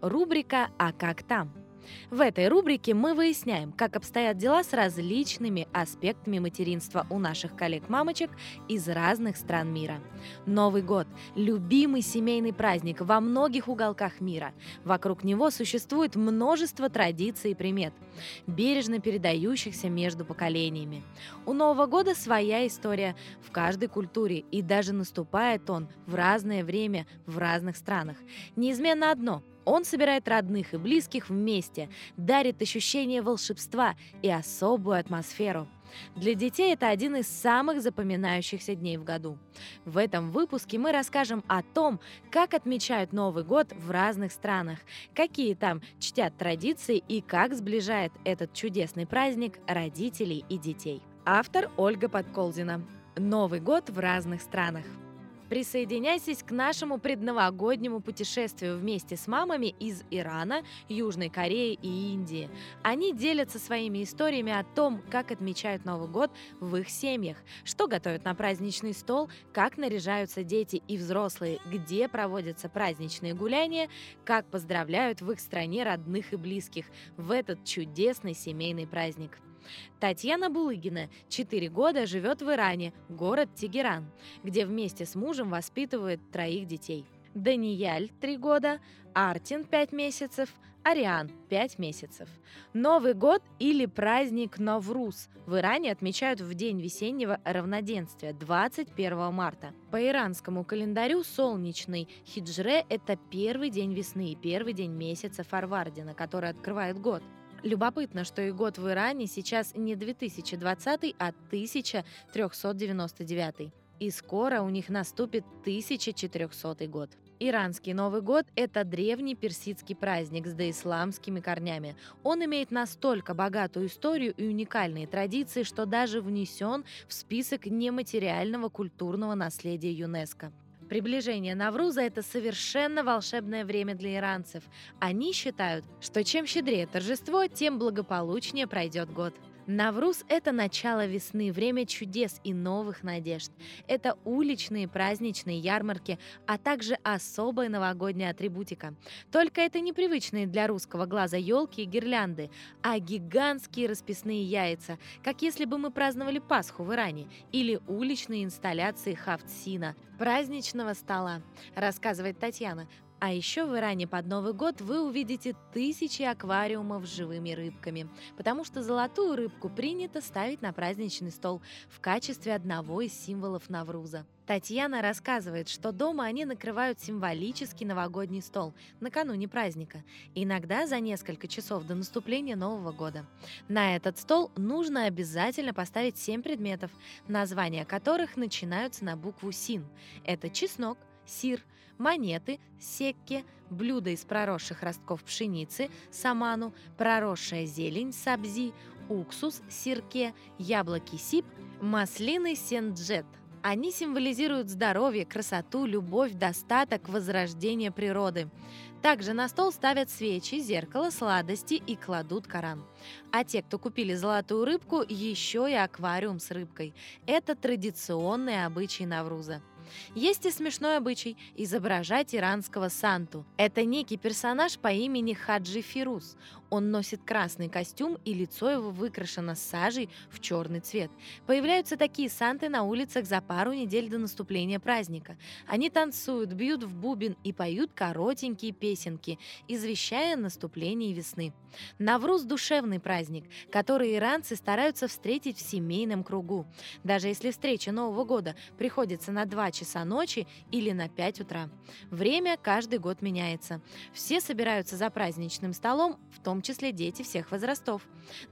Рубрика «А как там?». В этой рубрике мы выясняем, как обстоят дела с различными аспектами материнства у наших коллег-мамочек из разных стран мира. Новый год – любимый семейный праздник во многих уголках мира. Вокруг него существует множество традиций и примет, бережно передающихся между поколениями. У Нового года своя история в каждой культуре, и даже наступает он в разное время в разных странах. Неизменно одно – он собирает родных и близких вместе, дарит ощущение волшебства и особую атмосферу. Для детей это один из самых запоминающихся дней в году. В этом выпуске мы расскажем о том, как отмечают Новый год в разных странах, какие там чтят традиции и как сближает этот чудесный праздник родителей и детей. Автор Ольга Подколзина. Новый год в разных странах. Присоединяйтесь к нашему предновогоднему путешествию вместе с мамами из Ирана, Южной Кореи и Индии. Они делятся своими историями о том, как отмечают Новый год в их семьях, что готовят на праздничный стол, как наряжаются дети и взрослые, где проводятся праздничные гуляния, как поздравляют в их стране родных и близких в этот чудесный семейный праздник. Татьяна Булыгина 4 года живет в Иране, город Тегеран, где вместе с мужем воспитывает троих детей. Данияль 3 года, Артин 5 месяцев, Ариан 5 месяцев. Новый год или праздник Навруз в Иране отмечают в день весеннего равноденствия 21 марта. По иранскому календарю солнечный хиджре – это первый день весны и первый день месяца Фарвардина, который открывает год. Любопытно, что и год в Иране сейчас не 2020, а 1399. И скоро у них наступит 1400 год. Иранский Новый год – это древний персидский праздник с доисламскими корнями. Он имеет настолько богатую историю и уникальные традиции, что даже внесен в список нематериального культурного наследия ЮНЕСКО. Приближение Навруза – это совершенно волшебное время для иранцев. Они считают, что чем щедрее торжество, тем благополучнее пройдет год. Навруз – это начало весны, время чудес и новых надежд. Это уличные праздничные ярмарки, а также особая новогодняя атрибутика. Только это непривычные для русского глаза елки и гирлянды, а гигантские расписные яйца, как если бы мы праздновали Пасху в Иране, или уличные инсталляции хафтсина, праздничного стола, рассказывает Татьяна. А еще в Иране под Новый год вы увидите тысячи аквариумов с живыми рыбками, потому что золотую рыбку принято ставить на праздничный стол в качестве одного из символов Навруза. Татьяна рассказывает, что дома они накрывают символический новогодний стол накануне праздника, иногда за несколько часов до наступления Нового года. На этот стол нужно обязательно поставить 7 предметов, названия которых начинаются на букву СИН. Это чеснок, сир, монеты, секки, блюда из проросших ростков пшеницы, саману, проросшая зелень, сабзи, уксус, сирке, яблоки сип, маслины сенджет. Они символизируют здоровье, красоту, любовь, достаток, возрождение природы. Также на стол ставят свечи, зеркало, сладости и кладут Коран. А те, кто купили золотую рыбку, еще и аквариум с рыбкой. Это традиционные обычаи Навруза. Есть и смешной обычай – изображать иранского Санту. Это некий персонаж по имени Хаджи Фирус. Он носит красный костюм, и лицо его выкрашено сажей в черный цвет. Появляются такие Санты на улицах за пару недель до наступления праздника. Они танцуют, бьют в бубен и поют коротенькие песенки, извещая о наступлении весны. Навруз – душевный праздник, который иранцы стараются встретить в семейном кругу. Даже если встреча Нового года приходится на 2 часа ночи или на 5 утра. Время каждый год меняется. Все собираются за праздничным столом, в том числе дети всех возрастов.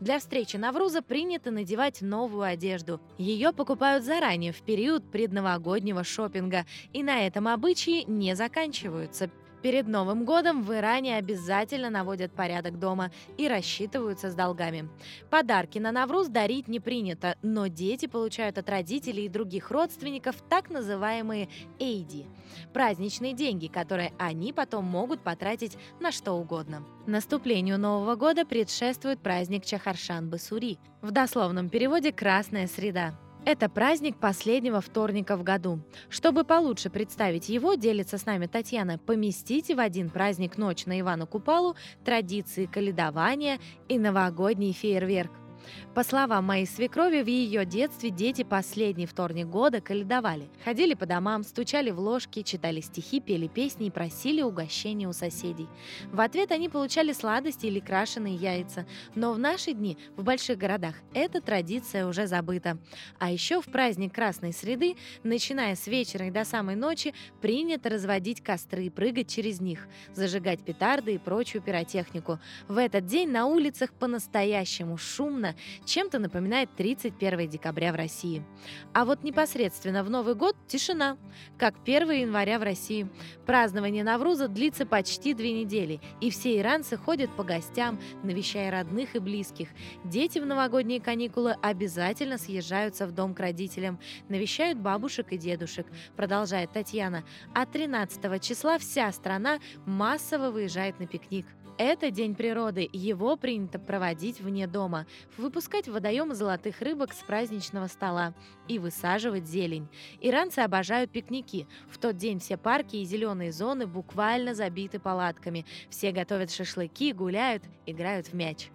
Для встречи Навруза принято надевать новую одежду. Ее покупают заранее, в период предновогоднего шопинга, и на этом обычаи не заканчиваются. Перед Новым годом в Иране обязательно наводят порядок дома и рассчитываются с долгами. Подарки на Навруз дарить не принято, но дети получают от родителей и других родственников так называемые «эйди» – праздничные деньги, которые они потом могут потратить на что угодно. Наступлению Нового года предшествует праздник Чахаршан-Басури, в дословном переводе «Красная среда». Это праздник последнего вторника в году. Чтобы получше представить его, делится с нами Татьяна, поместите в один праздник ночь на Ивана Купалу традиции каледования и новогодний фейерверк. По словам моей свекрови, в ее детстве дети последний вторник года каледовали. Ходили по домам, стучали в ложки, читали стихи, пели песни и просили угощения у соседей. В ответ они получали сладости или крашеные яйца. Но в наши дни в больших городах эта традиция уже забыта. А еще в праздник Красной Среды, начиная с вечера и до самой ночи, принято разводить костры и прыгать через них, зажигать петарды и прочую пиротехнику. В этот день на улицах по-настоящему шумно, чем-то напоминает 31 декабря в России. А вот непосредственно в Новый год тишина, как 1 января в России. Празднование Навруза длится почти две недели, и все иранцы ходят по гостям, навещая родных и близких. Дети в новогодние каникулы обязательно съезжаются в дом к родителям, навещают бабушек и дедушек, продолжает Татьяна. А 13 числа вся страна массово выезжает на пикник. Это День природы, его принято проводить вне дома, выпускать в водоемы золотых рыбок с праздничного стола и высаживать зелень. Иранцы обожают пикники. В тот день все парки и зеленые зоны буквально забиты палатками. Все готовят шашлыки, гуляют, играют в мяч.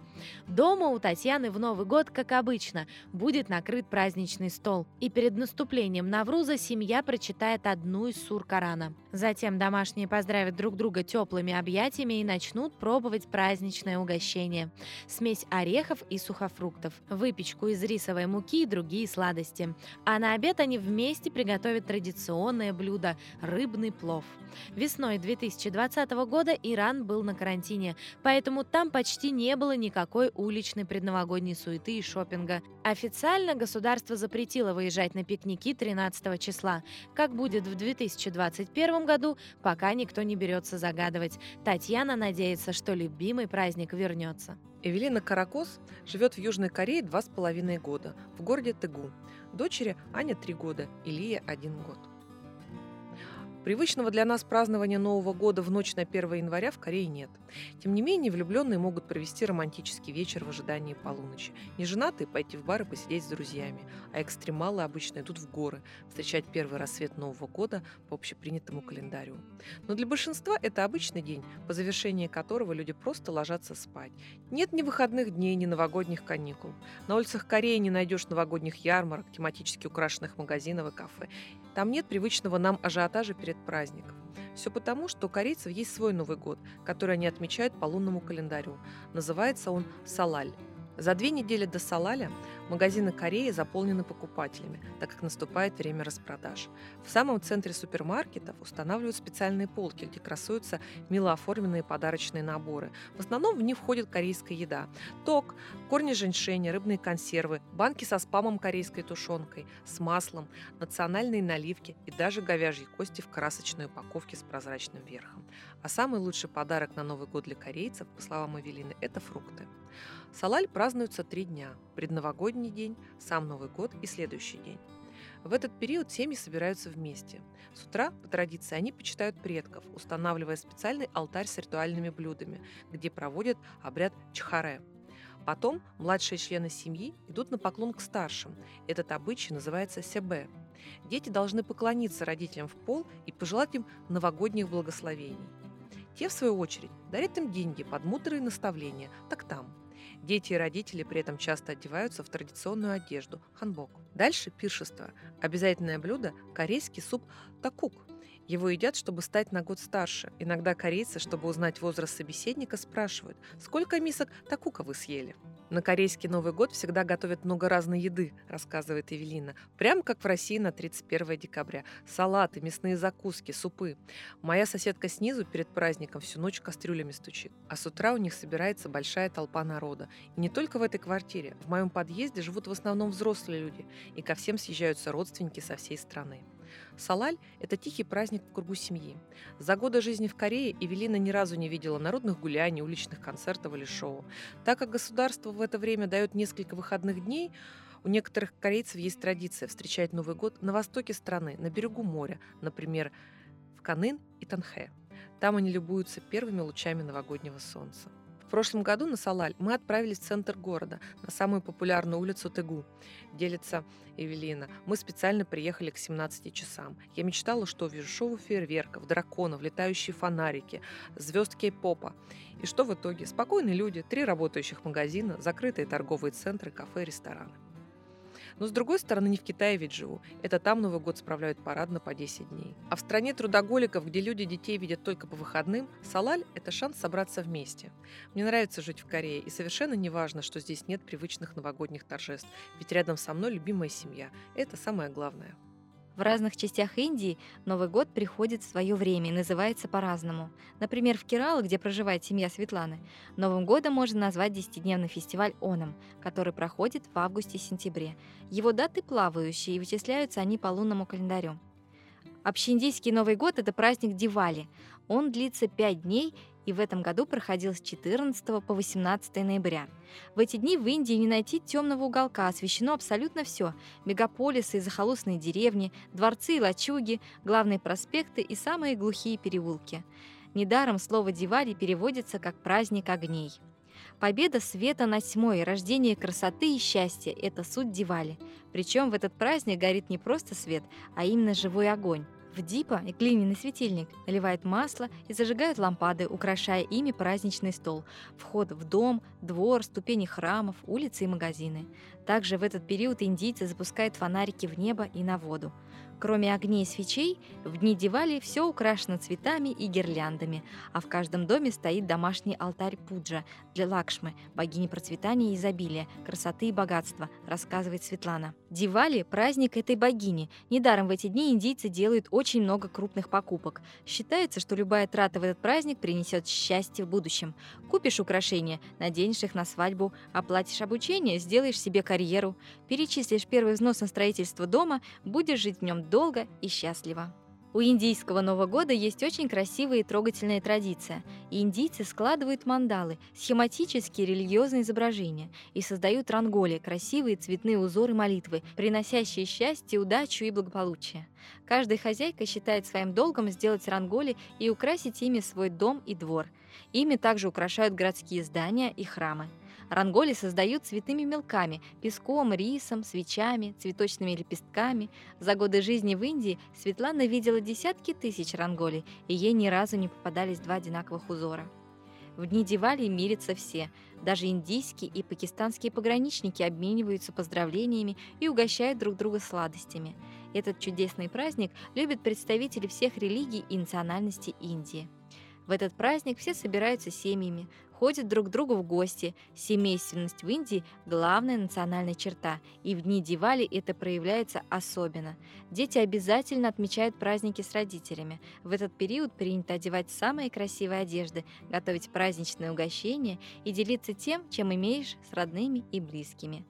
Дома у Татьяны в Новый год, как обычно, будет накрыт праздничный стол. И перед наступлением Навруза семья прочитает одну из сур Корана. Затем домашние поздравят друг друга теплыми объятиями и начнут пробовать праздничное угощение. Смесь орехов и сухофруктов, выпечку из рисовой муки и другие сладости. А на обед они вместе приготовят традиционное блюдо – рыбный плов. Весной 2020 года Иран был на карантине, поэтому там почти не было никакой уличной предновогодней суеты и шопинга. Официально государство запретило выезжать на пикники 13 числа. Как будет в 2021 году, пока никто не берется загадывать. Татьяна надеется, что любимый праздник вернется. Эвелина Каракос живет в Южной Корее два с половиной года, в городе Тегу. Дочери Аня три года, Илия один год. Привычного для нас празднования Нового года в ночь на 1 января в Корее нет. Тем не менее, влюбленные могут провести романтический вечер в ожидании полуночи. Неженатые пойти в бар и посидеть с друзьями, а экстремалы обычно идут в горы, встречать первый рассвет Нового года по общепринятому календарю. Но для большинства это обычный день, по завершении которого люди просто ложатся спать. Нет ни выходных дней, ни новогодних каникул. На улицах Кореи не найдешь новогодних ярмарок, тематически украшенных магазинов и кафе. Там нет привычного нам ажиотажа перед праздником. Все потому, что у корейцев есть свой Новый год, который они отмечают по лунному календарю. Называется он Салаль. За две недели до Салаля магазины Кореи заполнены покупателями, так как наступает время распродаж. В самом центре супермаркетов устанавливают специальные полки, где красуются мило оформленные подарочные наборы. В основном в них входит корейская еда. Ток, корни женьшеня, рыбные консервы, банки со спамом корейской тушенкой, с маслом, национальные наливки и даже говяжьи кости в красочной упаковке с прозрачным верхом. А самый лучший подарок на Новый год для корейцев, по словам Эвелины, это фрукты. Салаль празднуется три дня – предновогодний день, сам Новый год и следующий день. В этот период семьи собираются вместе. С утра, по традиции, они почитают предков, устанавливая специальный алтарь с ритуальными блюдами, где проводят обряд чхаре. Потом младшие члены семьи идут на поклон к старшим. Этот обычай называется себе. Дети должны поклониться родителям в пол и пожелать им новогодних благословений. Те, в свою очередь, дарят им деньги под мудрые наставления, так там – Дети и родители при этом часто одеваются в традиционную одежду – ханбок. Дальше пиршество. Обязательное блюдо – корейский суп такук. Его едят, чтобы стать на год старше. Иногда корейцы, чтобы узнать возраст собеседника, спрашивают, сколько мисок такука вы съели? На корейский Новый год всегда готовят много разной еды, рассказывает Эвелина. Прям как в России на 31 декабря. Салаты, мясные закуски, супы. Моя соседка снизу перед праздником всю ночь кастрюлями стучит. А с утра у них собирается большая толпа народа. И не только в этой квартире. В моем подъезде живут в основном взрослые люди. И ко всем съезжаются родственники со всей страны. Салаль – это тихий праздник в кругу семьи. За годы жизни в Корее Эвелина ни разу не видела народных гуляний, уличных концертов или шоу. Так как государство в это время дает несколько выходных дней, у некоторых корейцев есть традиция встречать Новый год на востоке страны, на берегу моря, например, в Канын и Танхэ. Там они любуются первыми лучами новогоднего солнца. Прошлом году на Салаль мы отправились в центр города, на самую популярную улицу Тегу, делится Эвелина. Мы специально приехали к 17 часам. Я мечтала, что увижу шоу фейерверков, драконов, летающие фонарики, звезд кей-попа. И что в итоге? Спокойные люди, три работающих магазина, закрытые торговые центры, кафе, рестораны. Но с другой стороны, не в Китае ведь живу. Это там Новый год справляют парадно по 10 дней. А в стране трудоголиков, где люди детей видят только по выходным, Салаль – это шанс собраться вместе. Мне нравится жить в Корее, и совершенно не важно, что здесь нет привычных новогодних торжеств, ведь рядом со мной любимая семья. Это самое главное. В разных частях Индии Новый год приходит в свое время и называется по-разному. Например, в Керала, где проживает семья Светланы, Новым годом можно назвать десятидневный фестиваль Онам, который проходит в августе-сентябре. Его даты плавающие, и вычисляются они по лунному календарю. Общеиндийский Новый год – это праздник Дивали. Он длится пять дней и в этом году проходил с 14 по 18 ноября. В эти дни в Индии не найти темного уголка, освещено абсолютно все – мегаполисы и захолустные деревни, дворцы и лачуги, главные проспекты и самые глухие переулки. Недаром слово «Дивали» переводится как «праздник огней». Победа света над тьмой, рождение красоты и счастья – это суть Дивали. Причем в этот праздник горит не просто свет, а именно живой огонь. В дипа и глиняный светильник наливают масло и зажигают лампады, украшая ими праздничный стол, вход в дом, двор, ступени храмов, улицы и магазины. Также в этот период индийцы запускают фонарики в небо и на воду. Кроме огней и свечей, в дни Дивали все украшено цветами и гирляндами, а в каждом доме стоит домашний алтарь Пуджа для Лакшмы, богини процветания и изобилия, красоты и богатства, рассказывает Светлана. Дивали – праздник этой богини. Недаром в эти дни индийцы делают очень много крупных покупок. Считается, что любая трата в этот праздник принесет счастье в будущем. Купишь украшения, наденешь их на свадьбу, оплатишь обучение, сделаешь себе карьеру, перечислишь первый взнос на строительство дома, будешь жить в нем долго и счастливо. У индийского Нового года есть очень красивая и трогательная традиция. Индийцы складывают мандалы, схематические религиозные изображения, и создают ранголи, красивые цветные узоры молитвы, приносящие счастье, удачу и благополучие. Каждая хозяйка считает своим долгом сделать ранголи и украсить ими свой дом и двор. Ими также украшают городские здания и храмы. Ранголи создают цветными мелками, песком, рисом, свечами, цветочными лепестками. За годы жизни в Индии Светлана видела десятки тысяч ранголей, и ей ни разу не попадались два одинаковых узора. В дни Дивали мирятся все. Даже индийские и пакистанские пограничники обмениваются поздравлениями и угощают друг друга сладостями. Этот чудесный праздник любят представители всех религий и национальностей Индии. В этот праздник все собираются семьями, ходят друг к другу в гости. Семейственность в Индии – главная национальная черта, и в дни Дивали это проявляется особенно. Дети обязательно отмечают праздники с родителями. В этот период принято одевать самые красивые одежды, готовить праздничные угощения и делиться тем, чем имеешь с родными и близкими.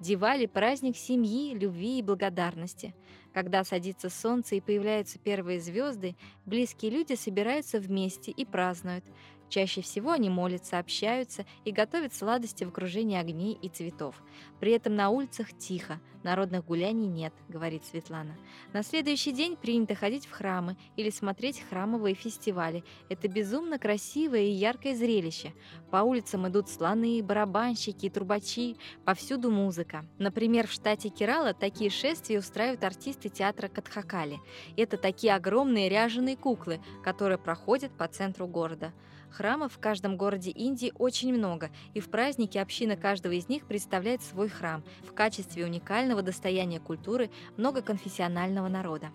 Дивали – праздник семьи, любви и благодарности. Когда садится солнце и появляются первые звезды, близкие люди собираются вместе и празднуют. Чаще всего они молятся, общаются и готовят сладости в окружении огней и цветов. При этом на улицах тихо, народных гуляний нет, говорит Светлана. На следующий день принято ходить в храмы или смотреть храмовые фестивали. Это безумно красивое и яркое зрелище. По улицам идут слоны, барабанщики, трубачи, повсюду музыка. Например, в штате Керала такие шествия устраивают артисты театра Катхакали. Это такие огромные ряженые куклы, которые проходят по центру города. Храмов в каждом городе Индии очень много, и в празднике община каждого из них представляет свой храм в качестве уникального достояния культуры многоконфессионального народа.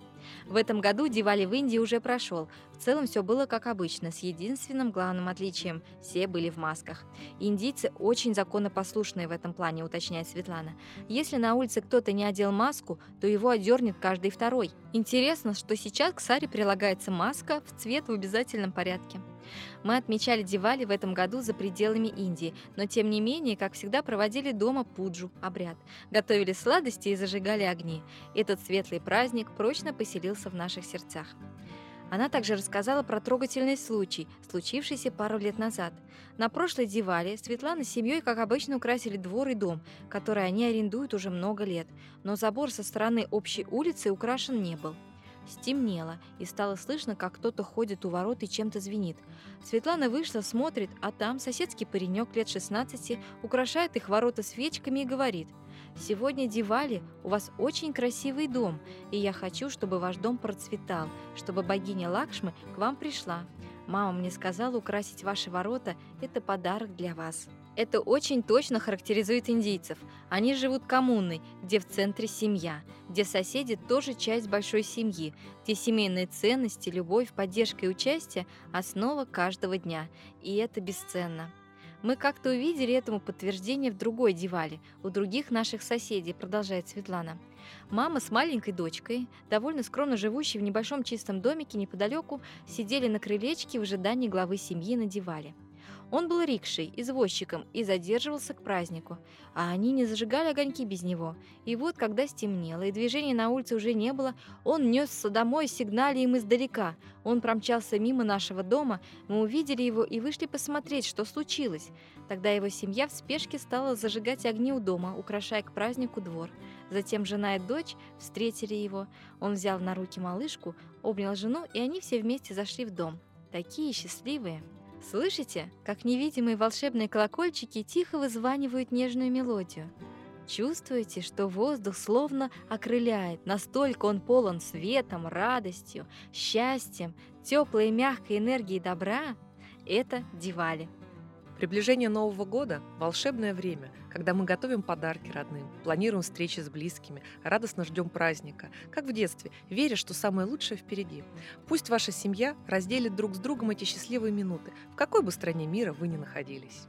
В этом году Дивали в Индии уже прошел. В целом все было как обычно, с единственным главным отличием – все были в масках. Индийцы очень законопослушные в этом плане, уточняет Светлана. Если на улице кто-то не одел маску, то его одернет каждый второй. Интересно, что сейчас к саре прилагается маска в цвет в обязательном порядке. Мы отмечали Дивали в этом году за пределами Индии, но тем не менее, как всегда, проводили дома пуджу, обряд. Готовили сладости и зажигали огни. Этот светлый праздник прочно поселился в наших сердцах. Она также рассказала про трогательный случай, случившийся пару лет назад. На прошлой Дивале Светлана с семьей, как обычно, украсили двор и дом, который они арендуют уже много лет, но забор со стороны общей улицы украшен не был. Стемнело, и стало слышно, как кто-то ходит у ворот и чем-то звенит. Светлана вышла, смотрит, а там соседский паренек лет 16 украшает их ворота свечками и говорит – Сегодня Дивали, у вас очень красивый дом, и я хочу, чтобы ваш дом процветал, чтобы богиня Лакшмы к вам пришла. Мама мне сказала украсить ваши ворота – это подарок для вас. Это очень точно характеризует индийцев. Они живут коммунной, где в центре семья, где соседи тоже часть большой семьи, где семейные ценности, любовь, поддержка и участие – основа каждого дня. И это бесценно. Мы как-то увидели этому подтверждение в другой Дивале, у других наших соседей, продолжает Светлана. Мама с маленькой дочкой, довольно скромно живущей в небольшом чистом домике неподалеку, сидели на крылечке в ожидании главы семьи на Дивале. Он был рикшей, извозчиком и задерживался к празднику, а они не зажигали огоньки без него. И вот, когда стемнело и движения на улице уже не было, он несся домой, сигнали им издалека. Он промчался мимо нашего дома, мы увидели его и вышли посмотреть, что случилось. Тогда его семья в спешке стала зажигать огни у дома, украшая к празднику двор. Затем жена и дочь встретили его. Он взял на руки малышку, обнял жену, и они все вместе зашли в дом. Такие счастливые. Слышите, как невидимые волшебные колокольчики тихо вызванивают нежную мелодию? Чувствуете, что воздух словно окрыляет, настолько он полон светом, радостью, счастьем, теплой и мягкой энергией добра? Это Дивали. Приближение Нового года – волшебное время, когда мы готовим подарки родным, планируем встречи с близкими, радостно ждем праздника, как в детстве, веря, что самое лучшее впереди. Пусть ваша семья разделит друг с другом эти счастливые минуты, в какой бы стране мира вы ни находились.